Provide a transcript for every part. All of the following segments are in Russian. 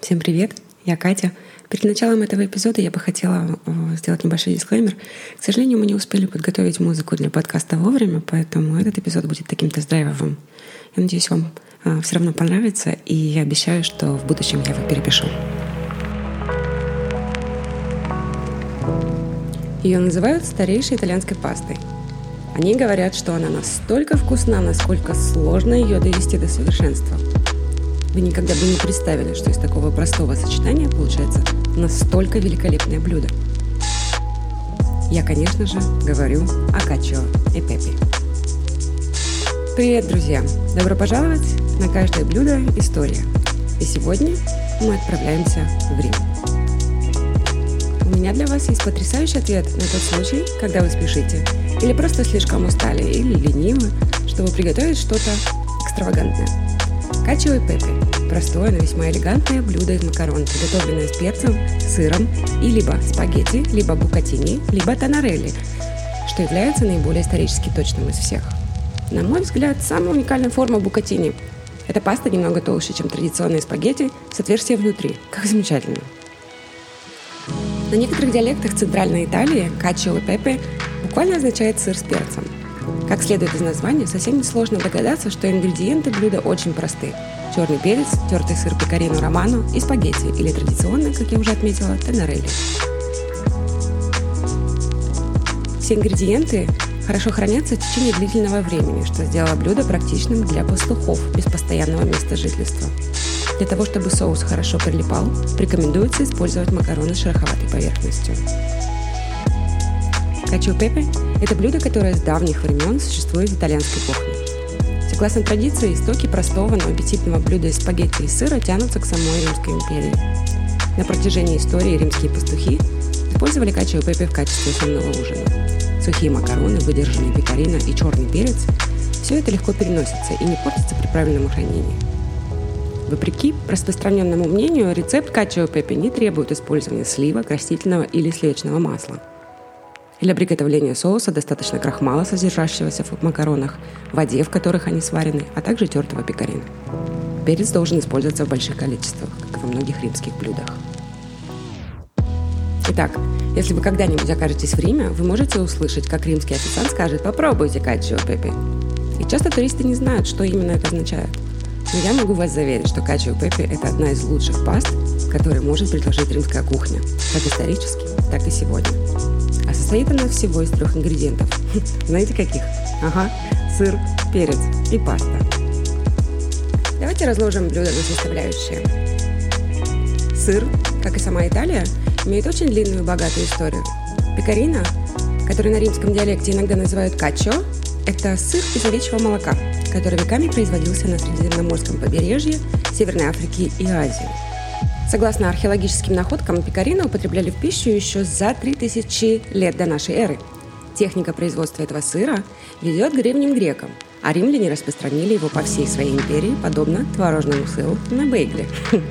Всем привет, я Катя. Перед началом этого эпизода я бы хотела э, сделать небольшой дисклеймер. К сожалению, мы не успели подготовить музыку для подкаста вовремя, поэтому этот эпизод будет таким тест-драйвовым. Я надеюсь, вам э, все равно понравится, и я обещаю, что в будущем я его перепишу. Ее называют старейшей итальянской пастой. Они говорят, что она настолько вкусна, насколько сложно ее довести до совершенства – вы никогда бы не представили, что из такого простого сочетания получается настолько великолепное блюдо. Я, конечно же, говорю о качо и пеппи. Привет, друзья! Добро пожаловать на каждое блюдо история. И сегодня мы отправляемся в Рим. У меня для вас есть потрясающий ответ на тот случай, когда вы спешите, или просто слишком устали, или ленивы, чтобы приготовить что-то экстравагантное. Качо и пеппи – простое, но весьма элегантное блюдо из макарон, приготовленное с перцем, сыром и либо спагетти, либо букатини, либо тонарелли, что является наиболее исторически точным из всех. На мой взгляд, самая уникальная форма букатини – это паста немного толще, чем традиционные спагетти, с отверстием внутри. Как замечательно! На некоторых диалектах Центральной Италии качо и пеппи буквально означает сыр с перцем – как следует из названия, совсем несложно догадаться, что ингредиенты блюда очень просты. Черный перец, тертый сыр пекарино романо и спагетти, или традиционно, как я уже отметила, тенорелли. Все ингредиенты хорошо хранятся в течение длительного времени, что сделало блюдо практичным для пастухов без постоянного места жительства. Для того, чтобы соус хорошо прилипал, рекомендуется использовать макароны с шероховатой поверхностью. Качо пепе – это блюдо, которое с давних времен существует в итальянской кухне. Согласно традиции, истоки простого, но аппетитного блюда из спагетти и сыра тянутся к самой Римской империи. На протяжении истории римские пастухи использовали качо пепе в качестве основного ужина. Сухие макароны, выдержанные пекарина и черный перец – все это легко переносится и не портится при правильном хранении. Вопреки распространенному мнению, рецепт качо пепе не требует использования сливок, растительного или сливочного масла – для приготовления соуса достаточно крахмала, содержащегося в макаронах, воде, в которых они сварены, а также тертого пекарина. Перец должен использоваться в больших количествах, как во многих римских блюдах. Итак, если вы когда-нибудь окажетесь в Риме, вы можете услышать, как римский официант скажет «попробуйте качио пепе». И часто туристы не знают, что именно это означает. Но я могу вас заверить, что качио пепе – это одна из лучших паст, которые может предложить римская кухня, как исторически, так и сегодня. А состоит она всего из трех ингредиентов. Знаете каких? Ага, сыр, перец и паста. Давайте разложим блюдо на составляющие. Сыр, как и сама Италия, имеет очень длинную и богатую историю. Пекарина, который на римском диалекте иногда называют качо, это сыр из овечьего молока, который веками производился на Средиземноморском побережье, Северной Африки и Азии. Согласно археологическим находкам, пекарина употребляли в пищу еще за 3000 лет до нашей эры. Техника производства этого сыра ведет к древним грекам, а римляне распространили его по всей своей империи, подобно творожному сыру на бейгле.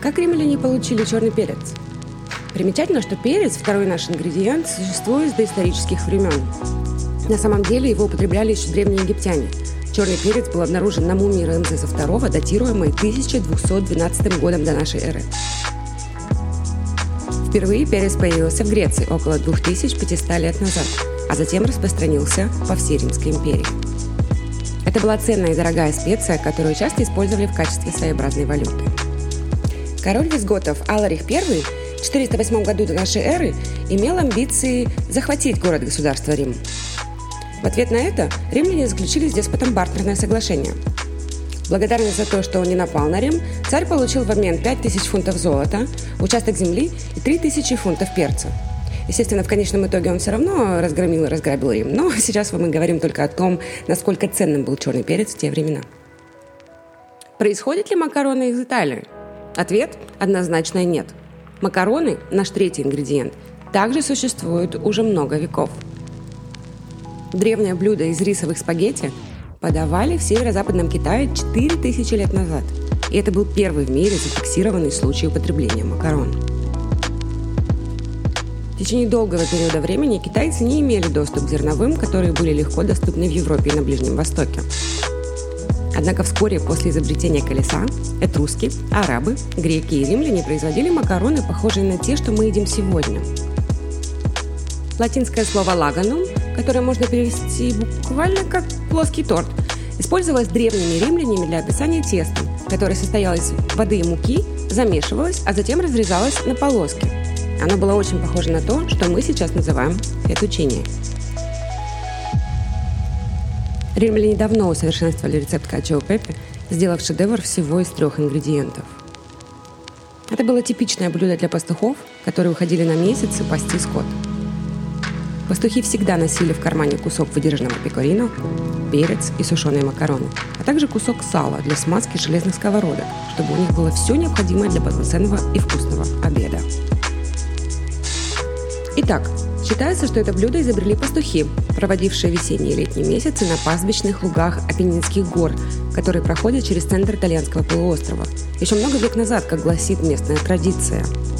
Как римляне получили черный перец? Примечательно, что перец, второй наш ингредиент, существует с доисторических времен. На самом деле его употребляли еще древние египтяне – Черный перец был обнаружен на мумии Рамзеса II, датируемой 1212 годом до нашей эры. Впервые перец появился в Греции около 2500 лет назад, а затем распространился по всей Римской империи. Это была ценная и дорогая специя, которую часто использовали в качестве своеобразной валюты. Король визготов Аларих I в 408 году до нашей эры имел амбиции захватить город-государство Рим. В ответ на это римляне заключили с деспотом бартерное соглашение. Благодарность за то, что он не напал на Рим, царь получил в обмен 5000 фунтов золота, участок земли и 3000 фунтов перца. Естественно, в конечном итоге он все равно разгромил и разграбил Рим, но сейчас мы говорим только о том, насколько ценным был черный перец в те времена. Происходит ли макароны из Италии? Ответ – однозначно нет. Макароны, наш третий ингредиент, также существуют уже много веков – Древнее блюдо из рисовых спагетти подавали в северо-западном Китае 4000 лет назад. И это был первый в мире зафиксированный случай употребления макарон. В течение долгого периода времени китайцы не имели доступ к зерновым, которые были легко доступны в Европе и на Ближнем Востоке. Однако вскоре после изобретения колеса этруски, арабы, греки и римляне производили макароны, похожие на те, что мы едим сегодня. Латинское слово «лаганум», которое можно перевести буквально как «плоский торт», использовалось древними римлянами для описания теста, которое состояло из воды и муки, замешивалось, а затем разрезалось на полоски. Оно было очень похоже на то, что мы сейчас называем фетучини. Римляне давно усовершенствовали рецепт качо пепе, сделав шедевр всего из трех ингредиентов. Это было типичное блюдо для пастухов, которые уходили на месяцы пасти скот – Пастухи всегда носили в кармане кусок выдержанного пекорино, перец и сушеные макароны, а также кусок сала для смазки железных сковородок, чтобы у них было все необходимое для полноценного и вкусного обеда. Итак, считается, что это блюдо изобрели пастухи, проводившие весенние и летние месяцы на пастбищных лугах Апеннинских гор, которые проходят через центр итальянского полуострова. Еще много век назад, как гласит местная традиция –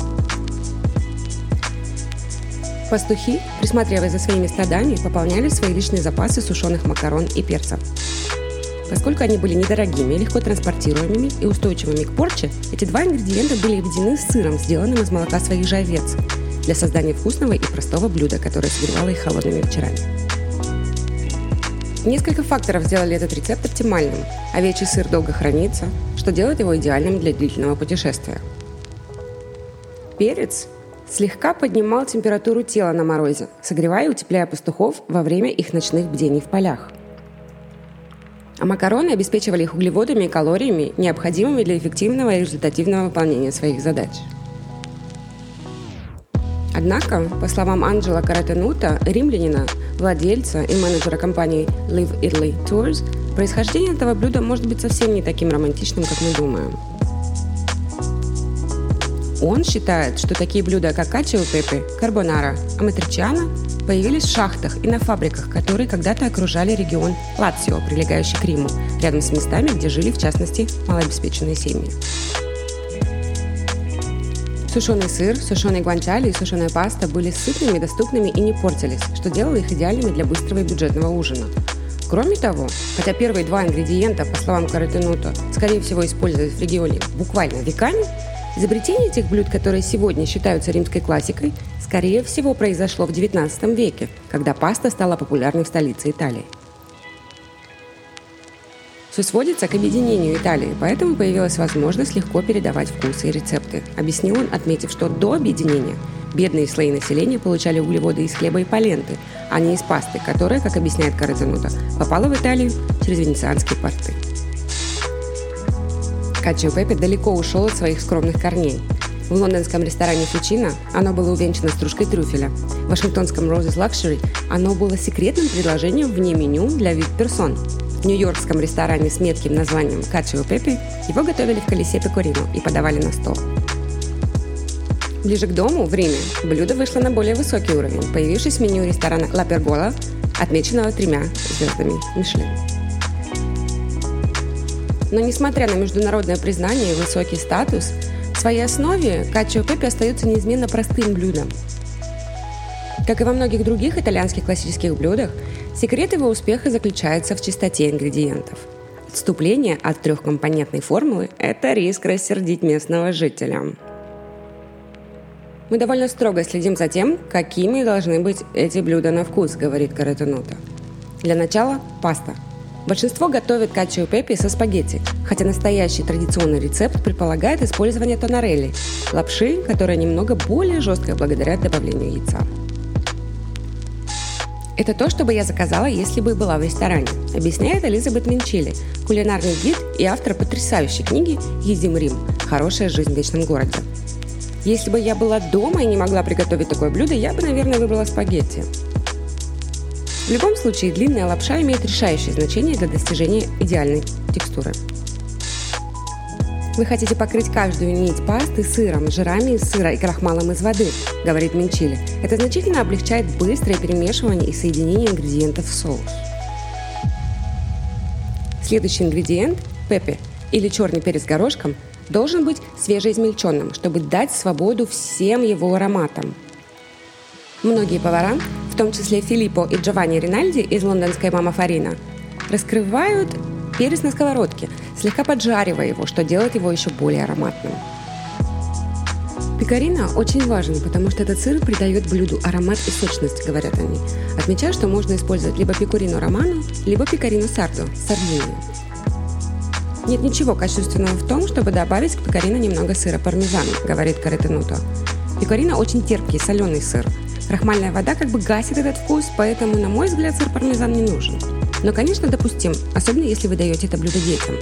Пастухи, присматривая за своими стадами, пополняли свои личные запасы сушеных макарон и перцев. Поскольку они были недорогими, легко транспортируемыми и устойчивыми к порче, эти два ингредиента были объединены с сыром, сделанным из молока своих же овец, для создания вкусного и простого блюда, которое согревало их холодными вечерами. Несколько факторов сделали этот рецепт оптимальным. Овечий сыр долго хранится, что делает его идеальным для длительного путешествия. Перец слегка поднимал температуру тела на морозе, согревая и утепляя пастухов во время их ночных бдений в полях. А макароны обеспечивали их углеводами и калориями, необходимыми для эффективного и результативного выполнения своих задач. Однако, по словам Анджела Каратенута, римлянина, владельца и менеджера компании Live Italy Tours, происхождение этого блюда может быть совсем не таким романтичным, как мы думаем – он считает, что такие блюда, как качио пепе, карбонара, аматричана, появились в шахтах и на фабриках, которые когда-то окружали регион Лацио, прилегающий к Риму, рядом с местами, где жили, в частности, малообеспеченные семьи. Сушеный сыр, сушеный гуанчали и сушеная паста были сытными, доступными и не портились, что делало их идеальными для быстрого и бюджетного ужина. Кроме того, хотя первые два ингредиента, по словам Каратенута, скорее всего использовались в регионе буквально веками, Изобретение этих блюд, которые сегодня считаются римской классикой, скорее всего произошло в XIX веке, когда паста стала популярной в столице Италии. Все сводится к объединению Италии, поэтому появилась возможность легко передавать вкусы и рецепты, объяснил он, отметив, что до объединения бедные слои населения получали углеводы из хлеба и поленты, а не из пасты, которая, как объясняет Карадзанута, попала в Италию через венецианские порты. Качио Пепе далеко ушел от своих скромных корней. В лондонском ресторане Фучино оно было увенчано стружкой трюфеля. В вашингтонском Roses Luxury оно было секретным предложением вне меню для VIP-персон. В нью-йоркском ресторане с метким названием Качио Пепе его готовили в колесе пекорино и подавали на стол. Ближе к дому, в Риме, блюдо вышло на более высокий уровень, появившись в меню ресторана «Ла Пергола», отмеченного тремя звездами Мишлен. Но несмотря на международное признание и высокий статус, в своей основе качио пепе остается неизменно простым блюдом. Как и во многих других итальянских классических блюдах, секрет его успеха заключается в чистоте ингредиентов. Отступление от трехкомпонентной формулы – это риск рассердить местного жителя. Мы довольно строго следим за тем, какими должны быть эти блюда на вкус, говорит Каратенута. Для начала – паста – Большинство готовят качио пепи со спагетти, хотя настоящий традиционный рецепт предполагает использование тонарелли – лапши, которая немного более жесткая благодаря добавлению яйца. Это то, что бы я заказала, если бы была в ресторане, объясняет Элизабет Минчили, кулинарный гид и автор потрясающей книги «Едим Рим. Хорошая жизнь в вечном городе». Если бы я была дома и не могла приготовить такое блюдо, я бы, наверное, выбрала спагетти. В любом случае, длинная лапша имеет решающее значение для достижения идеальной текстуры. Вы хотите покрыть каждую нить пасты сыром, жирами из сыра и крахмалом из воды, говорит Минчили. Это значительно облегчает быстрое перемешивание и соединение ингредиентов в соус. Следующий ингредиент – пепе или черный перец горошком – должен быть свежеизмельченным, чтобы дать свободу всем его ароматам. Многие повара в том числе Филиппо и Джованни Ринальди из лондонской «Мама Фарина», раскрывают перец на сковородке, слегка поджаривая его, что делает его еще более ароматным. Пекарина очень важен, потому что этот сыр придает блюду аромат и сочность, говорят они. Отмечаю, что можно использовать либо пекурину роману, либо пекарину сардо, сардинию. Нет ничего качественного в том, чтобы добавить к пекарино немного сыра пармезан, говорит Каретенуто. Пекарина очень терпкий, соленый сыр. Крахмальная вода как бы гасит этот вкус, поэтому, на мой взгляд, сыр пармезан не нужен. Но, конечно, допустим, особенно если вы даете это блюдо детям.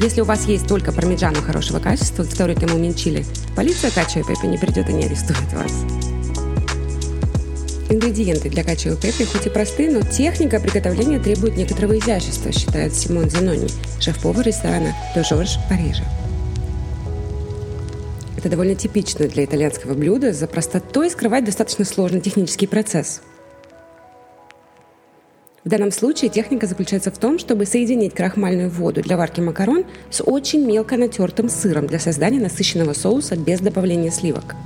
Если у вас есть только пармиджано хорошего качества, который ему минчили, полиция Качо и Пеппи не придет и не арестует вас. Ингредиенты для качо и пеппи хоть и просты, но техника приготовления требует некоторого изящества, считает Симон Занони, шеф-повар ресторана «Ле Жорж» Парижа. Это довольно типично для итальянского блюда, за простотой скрывать достаточно сложный технический процесс – в данном случае техника заключается в том, чтобы соединить крахмальную воду для варки макарон с очень мелко натертым сыром для создания насыщенного соуса без добавления сливок.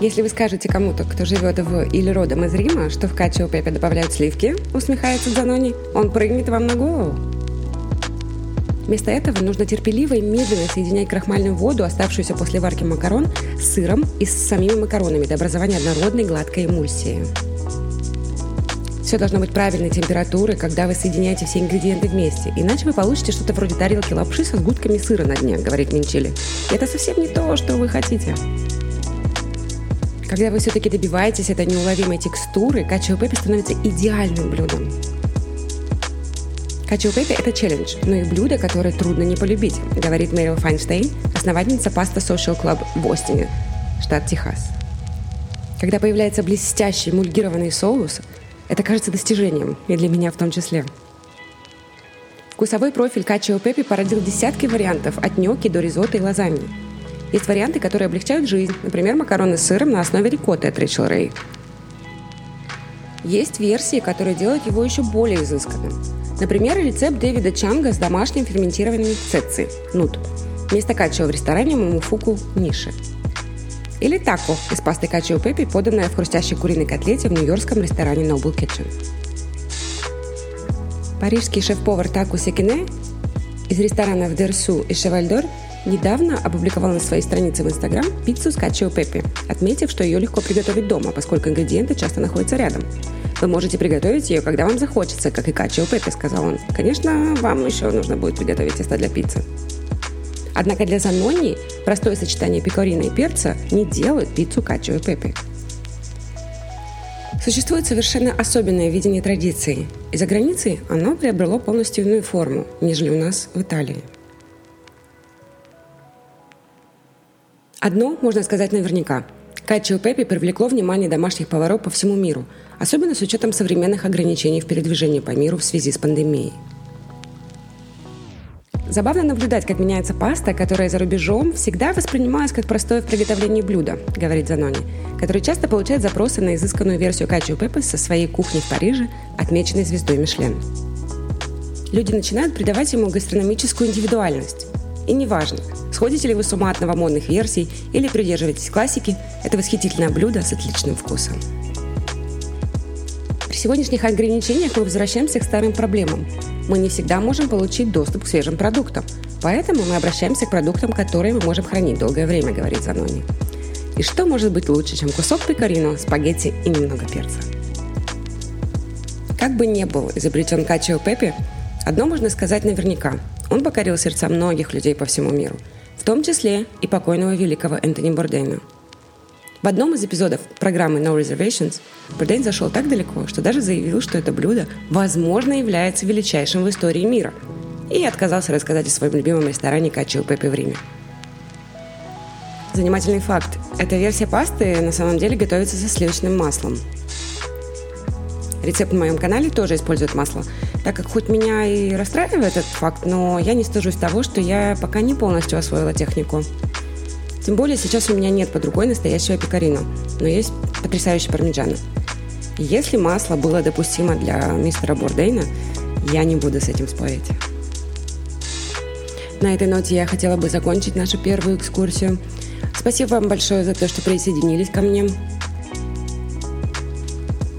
Если вы скажете кому-то, кто живет в или родом из Рима, что в качио пепе добавляют сливки, усмехается Занони, он прыгнет вам на голову. Вместо этого нужно терпеливо и медленно соединять крахмальную воду, оставшуюся после варки макарон, с сыром и с самими макаронами до образования однородной гладкой эмульсии. Все должно быть правильной температуры, когда вы соединяете все ингредиенты вместе. Иначе вы получите что-то вроде тарелки лапши со сгустками сыра на дне, говорит Минчили. И это совсем не то, что вы хотите. Когда вы все-таки добиваетесь этой неуловимой текстуры, качио пеппи становится идеальным блюдом. Качио пеппи – это челлендж, но и блюдо, которое трудно не полюбить, говорит Мэрил Файнштейн, основательница паста Social Club в Остине, штат Техас. Когда появляется блестящий мульгированный соус, это кажется достижением, и для меня в том числе. Вкусовой профиль качио пеппи породил десятки вариантов от ньокки до ризотто и лазаньи. Есть варианты, которые облегчают жизнь, например, макароны с сыром на основе рикотты от Рэйчел Рэй. Есть версии, которые делают его еще более изысканным. Например, рецепт Дэвида Чанга с домашним ферментированными цеци – нут. Вместо качио в ресторане Мумуфуку – ниши. Или тако из пасты качио пеппи, поданная в хрустящей куриной котлете в нью-йоркском ресторане Noble Kitchen. Парижский шеф-повар Таку Секине из ресторанов Дерсу и Шевальдор недавно опубликовал на своей странице в Инстаграм пиццу с качио пеппи, отметив, что ее легко приготовить дома, поскольку ингредиенты часто находятся рядом. Вы можете приготовить ее, когда вам захочется, как и качио пеппи, сказал он. Конечно, вам еще нужно будет приготовить тесто для пиццы. Однако для Занони простое сочетание пекарина и перца не делает пиццу качо и пепе. Существует совершенно особенное видение традиции, и за границей оно приобрело полностью иную форму, нежели у нас в Италии. Одно можно сказать наверняка. Качио Пеппи привлекло внимание домашних поваров по всему миру, особенно с учетом современных ограничений в передвижении по миру в связи с пандемией. Забавно наблюдать, как меняется паста, которая за рубежом всегда воспринималась как простое в приготовлении блюдо, говорит Занони, который часто получает запросы на изысканную версию качио пеппы со своей кухни в Париже, отмеченной звездой Мишлен. Люди начинают придавать ему гастрономическую индивидуальность. И неважно, сходите ли вы с ума от новомодных версий или придерживаетесь классики, это восхитительное блюдо с отличным вкусом. При сегодняшних ограничениях мы возвращаемся к старым проблемам мы не всегда можем получить доступ к свежим продуктам. Поэтому мы обращаемся к продуктам, которые мы можем хранить долгое время, говорит Занони. И что может быть лучше, чем кусок пекарино, спагетти и немного перца? Как бы не был изобретен качио пеппи, одно можно сказать наверняка. Он покорил сердца многих людей по всему миру, в том числе и покойного великого Энтони Бордейна – в одном из эпизодов программы No Reservations Бурдейн зашел так далеко, что даже заявил, что это блюдо, возможно, является величайшим в истории мира. И отказался рассказать о своем любимом ресторане Качио Пеппи в Риме. Занимательный факт. Эта версия пасты на самом деле готовится со сливочным маслом. Рецепт на моем канале тоже использует масло, так как хоть меня и расстраивает этот факт, но я не стыжусь того, что я пока не полностью освоила технику. Тем более сейчас у меня нет под рукой настоящего пекарина, но есть потрясающий пармиджано. Если масло было допустимо для мистера Бордейна, я не буду с этим спорить. На этой ноте я хотела бы закончить нашу первую экскурсию. Спасибо вам большое за то, что присоединились ко мне.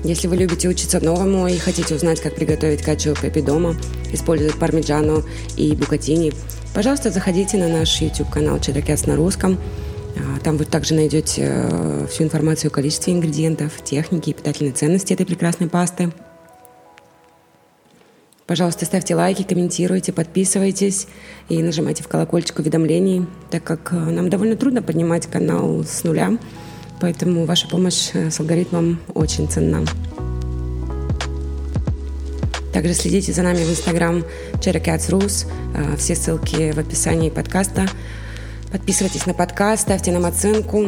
Если вы любите учиться новому и хотите узнать, как приготовить качу пепи дома, используют пармиджану и букатини, пожалуйста, заходите на наш YouTube-канал Cats на русском. А, там вы также найдете э, всю информацию о количестве ингредиентов, технике и питательной ценности этой прекрасной пасты. Пожалуйста, ставьте лайки, комментируйте, подписывайтесь и нажимайте в колокольчик уведомлений, так как э, нам довольно трудно поднимать канал с нуля, поэтому ваша помощь э, с алгоритмом очень ценна. Также следите за нами в Instagram Cherry Cats Rus. Э, все ссылки в описании подкаста. Подписывайтесь на подкаст, ставьте нам оценку.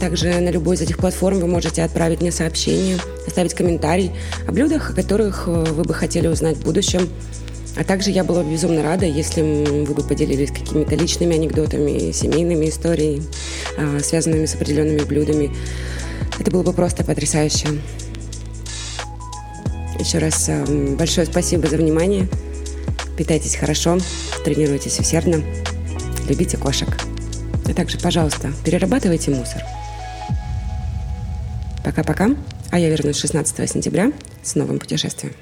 Также на любой из этих платформ вы можете отправить мне сообщение, оставить комментарий о блюдах, о которых э, вы бы хотели узнать в будущем. А также я была бы безумно рада, если вы бы поделились какими-то личными анекдотами, семейными историями, э, связанными с определенными блюдами. Это было бы просто потрясающе. Еще раз э, большое спасибо за внимание. Питайтесь хорошо, тренируйтесь усердно, любите кошек. А также, пожалуйста, перерабатывайте мусор. Пока-пока. А я вернусь 16 сентября с новым путешествием.